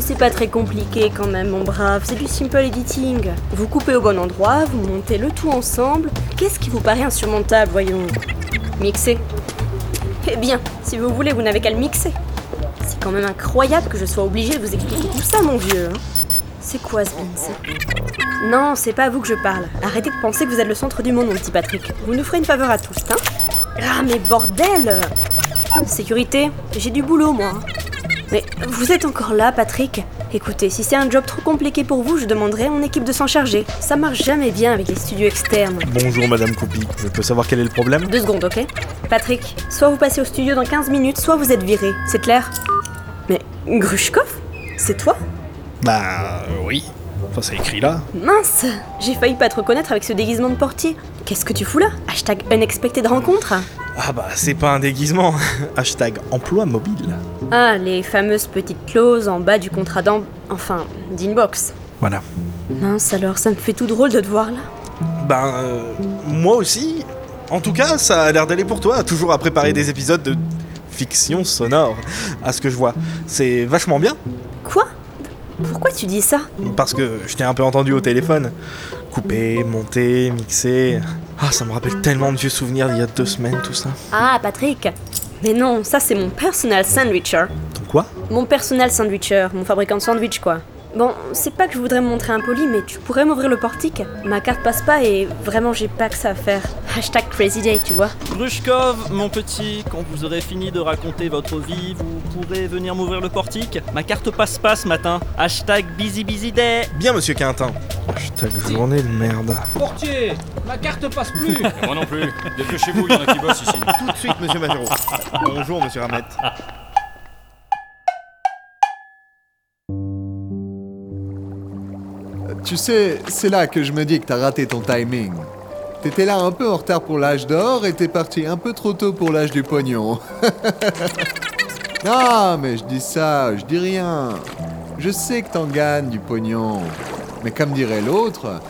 mais c'est pas très compliqué quand même, mon brave. C'est du simple editing. Vous coupez au bon endroit, vous montez le tout ensemble. Qu'est-ce qui vous paraît insurmontable, voyons? Mixer. Eh bien, si vous voulez, vous n'avez qu'à le mixer. C'est quand même incroyable que je sois obligée de vous expliquer tout ça, mon vieux. hein. C'est quoi ce Vince? Non, c'est pas à vous que je parle. Arrêtez de penser que vous êtes le centre du monde, mon petit Patrick. Vous nous ferez une faveur à tous, hein Ah, mais bordel Sécurité, j'ai du boulot, moi. Mais vous êtes encore là, Patrick Écoutez, si c'est un job trop compliqué pour vous, je demanderai à mon équipe de s'en charger. Ça marche jamais bien avec les studios externes. Bonjour Madame Coupi, je peux savoir quel est le problème? Deux secondes, ok? Patrick, soit vous passez au studio dans 15 minutes, soit vous êtes viré. C'est clair? Mais Grushkov? C'est toi? Bah euh, oui. Enfin c'est écrit là. Mince J'ai failli pas te reconnaître avec ce déguisement de portier. Qu'est-ce que tu fous là? Hashtag unexpected rencontre? Ah bah c'est pas un déguisement. Hashtag emploi mobile. Ah, les fameuses petites clauses en bas du contrat d'em... Enfin, d'inbox. Voilà. Mince alors, ça me fait tout drôle de te voir là. Ben euh, moi aussi. En tout cas, ça a l'air d'aller pour toi, toujours à préparer des épisodes de fiction sonore. À ce que je vois. C'est vachement bien. Quoi? Pourquoi tu dis ça Parce que je t'ai un peu entendu au téléphone. Couper, monter, mixer. Ah, ça me rappelle tellement de vieux souvenirs d'il y a deux semaines, tout ça. Ah, Patrick Mais non, ça c'est mon personal sandwicher. Ton quoi? Mon personal sandwicher, mon fabricant de sandwich quoi. Bon, c'est pas que je voudrais me montrer impoli, mais tu pourrais m'ouvrir le portique Ma carte passe pas et vraiment j'ai pas que ça à faire. Hashtag crazy day, tu vois. Grushkov, mon petit, quand vous aurez fini de raconter votre vie, vous pourrez venir m'ouvrir le portique. Ma carte passe pas ce matin. Hashtag busy busy day. Bien, monsieur Quintin. Hashtag journée de merde. Portier, ma carte passe plus. Moi non plus. Dépêchez-vous, il y en a qui bossent ici. Tout de suite, monsieur Majoro. Bonjour, monsieur Ramette. Tu sais, c'est là que je me dis que t'as raté ton timing. T'étais là un peu en retard pour l'âge d'or et t'es parti un peu trop tôt pour l'âge du pognon. non, mais je dis ça, je dis rien. Je sais que t'en gagnes du pognon. Mais comme dirait l'autre,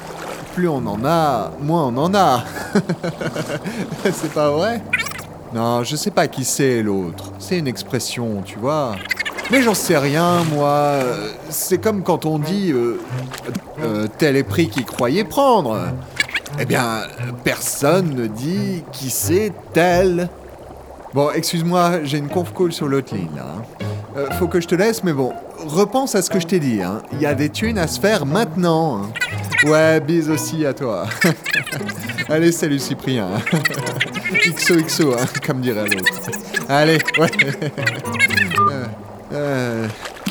plus on en a, moins on en a. c'est pas vrai? Non, je sais pas qui c'est l'autre. C'est une expression, tu vois. Mais j'en sais rien, moi. Euh, C'est comme quand on dit euh, euh, tel est prix qu'il croyait prendre. Eh bien, personne ne dit qui c'est tel. Bon, excuse-moi, j'ai une conf call sur l'autre ligne hein. Faut que je te laisse, mais bon, repense à ce que je t'ai dit. hein. Il y a des thunes à se faire maintenant. hein. Ouais, bise aussi à toi. Allez, salut Cyprien. XOXO, hein, comme dirait l'autre. Allez, ouais.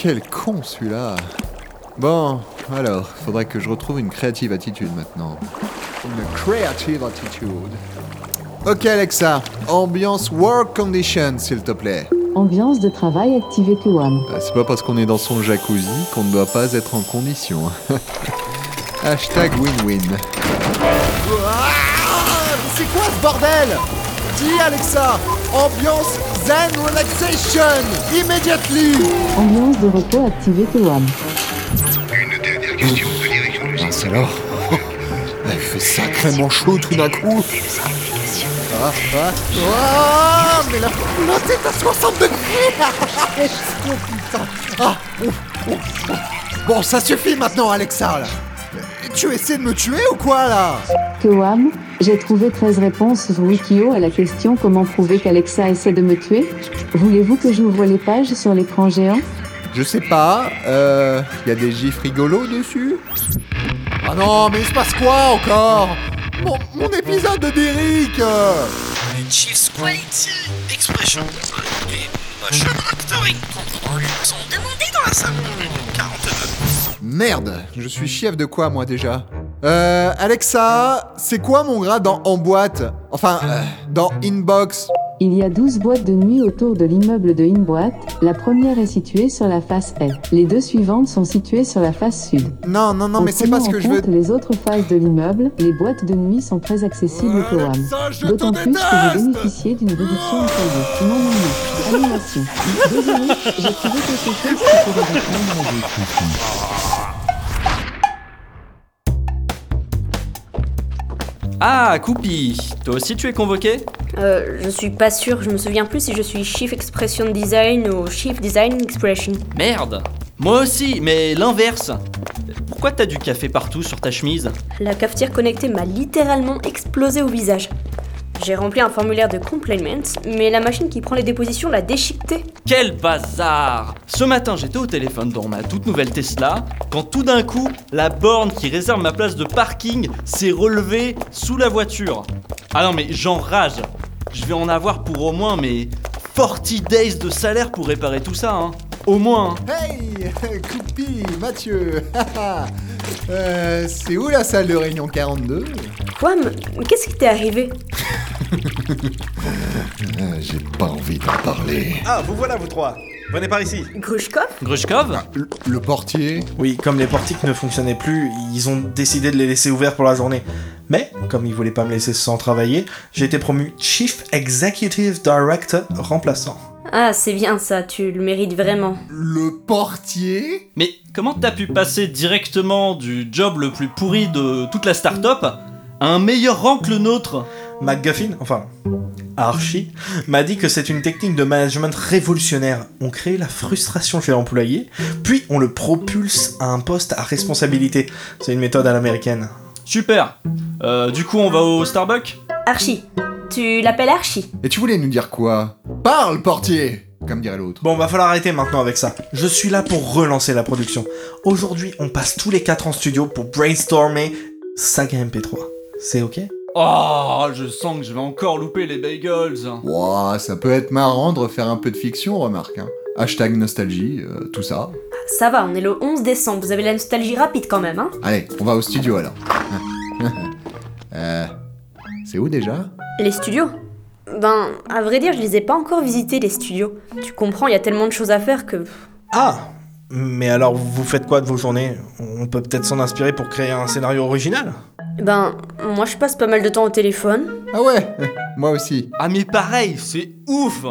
Quel con celui-là. Bon, alors, faudrait que je retrouve une créative attitude maintenant. Une creative attitude. Ok Alexa, ambiance work condition s'il te plaît. Ambiance de travail activée WAM. Euh, C'est pas parce qu'on est dans son jacuzzi qu'on ne doit pas être en condition. Hashtag win-win. C'est quoi ce bordel? Dis Alexa, ambiance zen relaxation, immediately. Ambiance de repos activée que WAM. Mince alors. Il fait sacrément chaud tout d'un coup. Ah, ah, ah, mais la, la tête à 60 degrés. Oh putain. Ah, ouf, ouf, ouf. Bon, ça suffit maintenant, Alexa, là. Tu essaies de me tuer ou quoi, là? Que WAM, j'ai trouvé 13 réponses sur Wikio à la question comment prouver qu'Alexa essaie de me tuer? Voulez-vous que j'ouvre les pages sur l'écran géant? Je sais pas, euh... Y a des gifs rigolos dessus? Ah non, mais il se passe quoi encore? Mon, mon épisode de Derrick euh. Chiefs Quality Expression et Motion Actoring Control sont demandés dans la salle 42. Merde, je suis chef de quoi moi déjà? Euh, Alexa, c'est quoi mon grade dans En boîte? Enfin, euh, dans Inbox Il y a 12 boîtes de nuit autour de l'immeuble de Inboîte. La première est située sur la face Est. Les deux suivantes sont situées sur la face sud. Non, non, non, En mais c'est pas ce que je veux... les autres faces de l'immeuble, les boîtes de nuit sont très accessibles je te D'autant plus que vous bénéficiez d'une réduction en cahier. Non, non, non. Animation. Désolé, j'ai trouvé quelque chose qui pourrait répondre Ah, Coupi, toi aussi tu es convoqué Euh, je suis pas sûre, je me souviens plus si je suis Chief Expression Design ou Chief Design Expression. Merde Moi aussi, mais l'inverse. Pourquoi t'as du café partout sur ta chemise? La cafetière connectée m'a littéralement explosé au visage. J'ai rempli un formulaire de complainment, mais la machine qui prend les dépositions l'a déchiqueté. Quel bazar Ce matin, j'étais au téléphone dans ma toute nouvelle Tesla, quand tout d'un coup, la borne qui réserve ma place de parking s'est relevée sous la voiture. Ah non mais j'enrage Je vais en avoir pour au moins mes 40 days de salaire pour réparer tout ça, hein. Au moins. hein. Hey Coupi, Mathieu Euh, C'est où la salle de réunion 42 Quoi mais Qu'est-ce qui t'est arrivé? J'ai pas envie d'en parler. Ah, vous voilà, vous trois. Venez par ici. Grushkov Grushkov Le, le portier Oui, comme les portiques ne fonctionnaient plus, ils ont décidé de les laisser ouverts pour la journée. Mais, comme ils voulaient pas me laisser sans travailler, j'ai été promu Chief Executive Director remplaçant. Ah, c'est bien ça, tu le mérites vraiment. Le portier Mais comment t'as pu passer directement du job le plus pourri de toute la start-up à un meilleur rang que le nôtre? McGuffin, enfin Archie, m'a dit que c'est une technique de management révolutionnaire. On crée la frustration chez l'employé, puis on le propulse à un poste à responsabilité. C'est une méthode à l'américaine. Super Euh, Du coup, on va au Starbucks? Archie. Tu l'appelles Archie? Et tu voulais nous dire quoi? Parle, portier Comme dirait l'autre. Bon, va falloir arrêter maintenant avec ça. Je suis là pour relancer la production. Aujourd'hui, on passe tous les 4 en studio pour brainstormer Saga MP3. C'est ok? Oh, je sens que je vais encore louper les bagels Ouah, ça peut être marrant de refaire un peu de fiction, remarque. Hein. Hashtag nostalgie, euh, tout ça. Ça va, on est le 11 décembre, vous avez la nostalgie rapide quand même, hein Allez, on va au studio alors. euh, c'est où déjà? Les studios Ben, à vrai dire, je les ai pas encore visités, les studios. Tu comprends, il y a tellement de choses à faire que... Ah Mais alors, vous faites quoi de vos journées? On peut peut-être s'en inspirer pour créer un scénario original? Ben, moi je passe pas mal de temps au téléphone. Ah ouais, moi aussi. Ah mais pareil, c'est ouf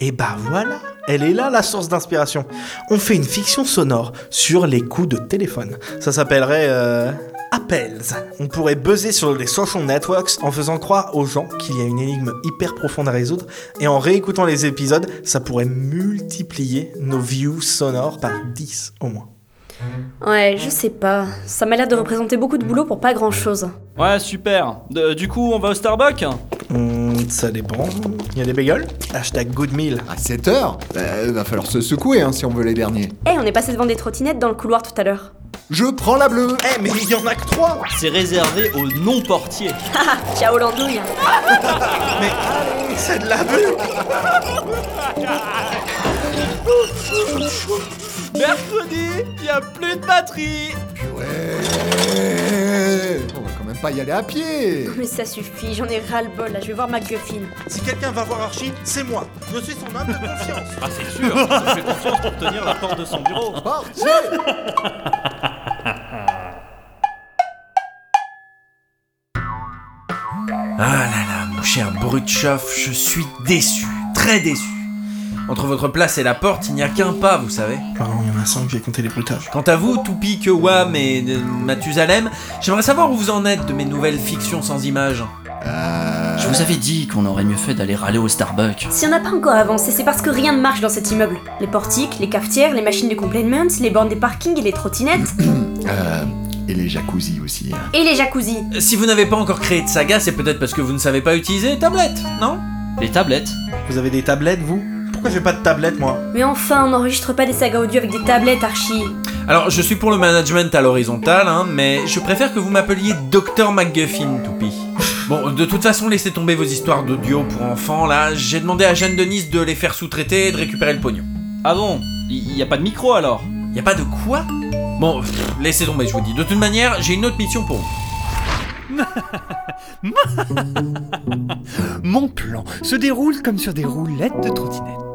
Et bah voilà, elle est là la source d'inspiration. On fait une fiction sonore sur les coups de téléphone. Ça s'appellerait euh, Appels. On pourrait buzzer sur les social networks en faisant croire aux gens qu'il y a une énigme hyper profonde à résoudre et en réécoutant les épisodes, ça pourrait multiplier nos views sonores par 10 au moins. Ouais, je sais pas. Ça m'a l'air de représenter beaucoup de boulot pour pas grand chose. Ouais, super De- Du coup, on va au Starbucks Hmm, ça dépend. Il y a des bagels Hashtag good meal. À 7 heures bah, Va falloir se secouer hein, si on veut les derniers. Eh, on est passé devant des trottinettes dans le couloir tout à l'heure. Je prends la bleue Eh mais il y en a que 3 C'est réservé aux non-portiers. Haha, ciao l'andouille Mais c'est de la bulle Mercredi, y a plus de batterie Ouais On va quand même pas y aller à pied Mais ça suffit, j'en ai ras-le-bol là, je vais voir McGuffin. Si quelqu'un va voir Archie, c'est moi. Je suis son homme de confiance. Ah c'est sûr, je fais confiance pour tenir la porte de son bureau. Portier Ah là là, mon cher Brutchoff, je suis déçu, très déçu. Entre votre place et la porte, il n'y a qu'un pas, vous savez. Pardon, il y en a 5, j'ai compté les bruitages. Quant à vous, Toupi, Kewam et euh, Mathusalem, j'aimerais savoir où vous en êtes de mes nouvelles fictions sans images. Euh... Je vous avais dit qu'on aurait mieux fait d'aller râler au Starbucks. Si on n'a pas encore avancé, c'est parce que rien ne marche dans cet immeuble. Les portiques, les cafetières, les machines de complainment, les bornes des parkings et les trottinettes, euh, Et les jacuzzi aussi. hein. et les jacuzzis. Si vous n'avez pas encore créé de saga, c'est peut-être parce que vous ne savez pas utiliser les tablettes, non? Les tablettes? Vous avez des tablettes, vous? Pourquoi j'ai pas de tablette, moi Mais enfin, on n'enregistre pas des sagas audio avec des tablettes, Archie. Alors, je suis pour le management à l'horizontale, hein, mais je préfère que vous m'appeliez Dr McGuffin, Toupi. Bon, de toute façon, laissez tomber vos histoires d'audio pour enfants, là. J'ai demandé à Jeanne Denise de les faire sous-traiter et de récupérer le pognon. Ah bon? Il y a pas de micro alors? Y a pas de quoi? Bon, pff, laissez tomber, je vous dis. De toute manière, j'ai une autre mission pour vous. Mon plan se déroule comme sur des roulettes de trottinette.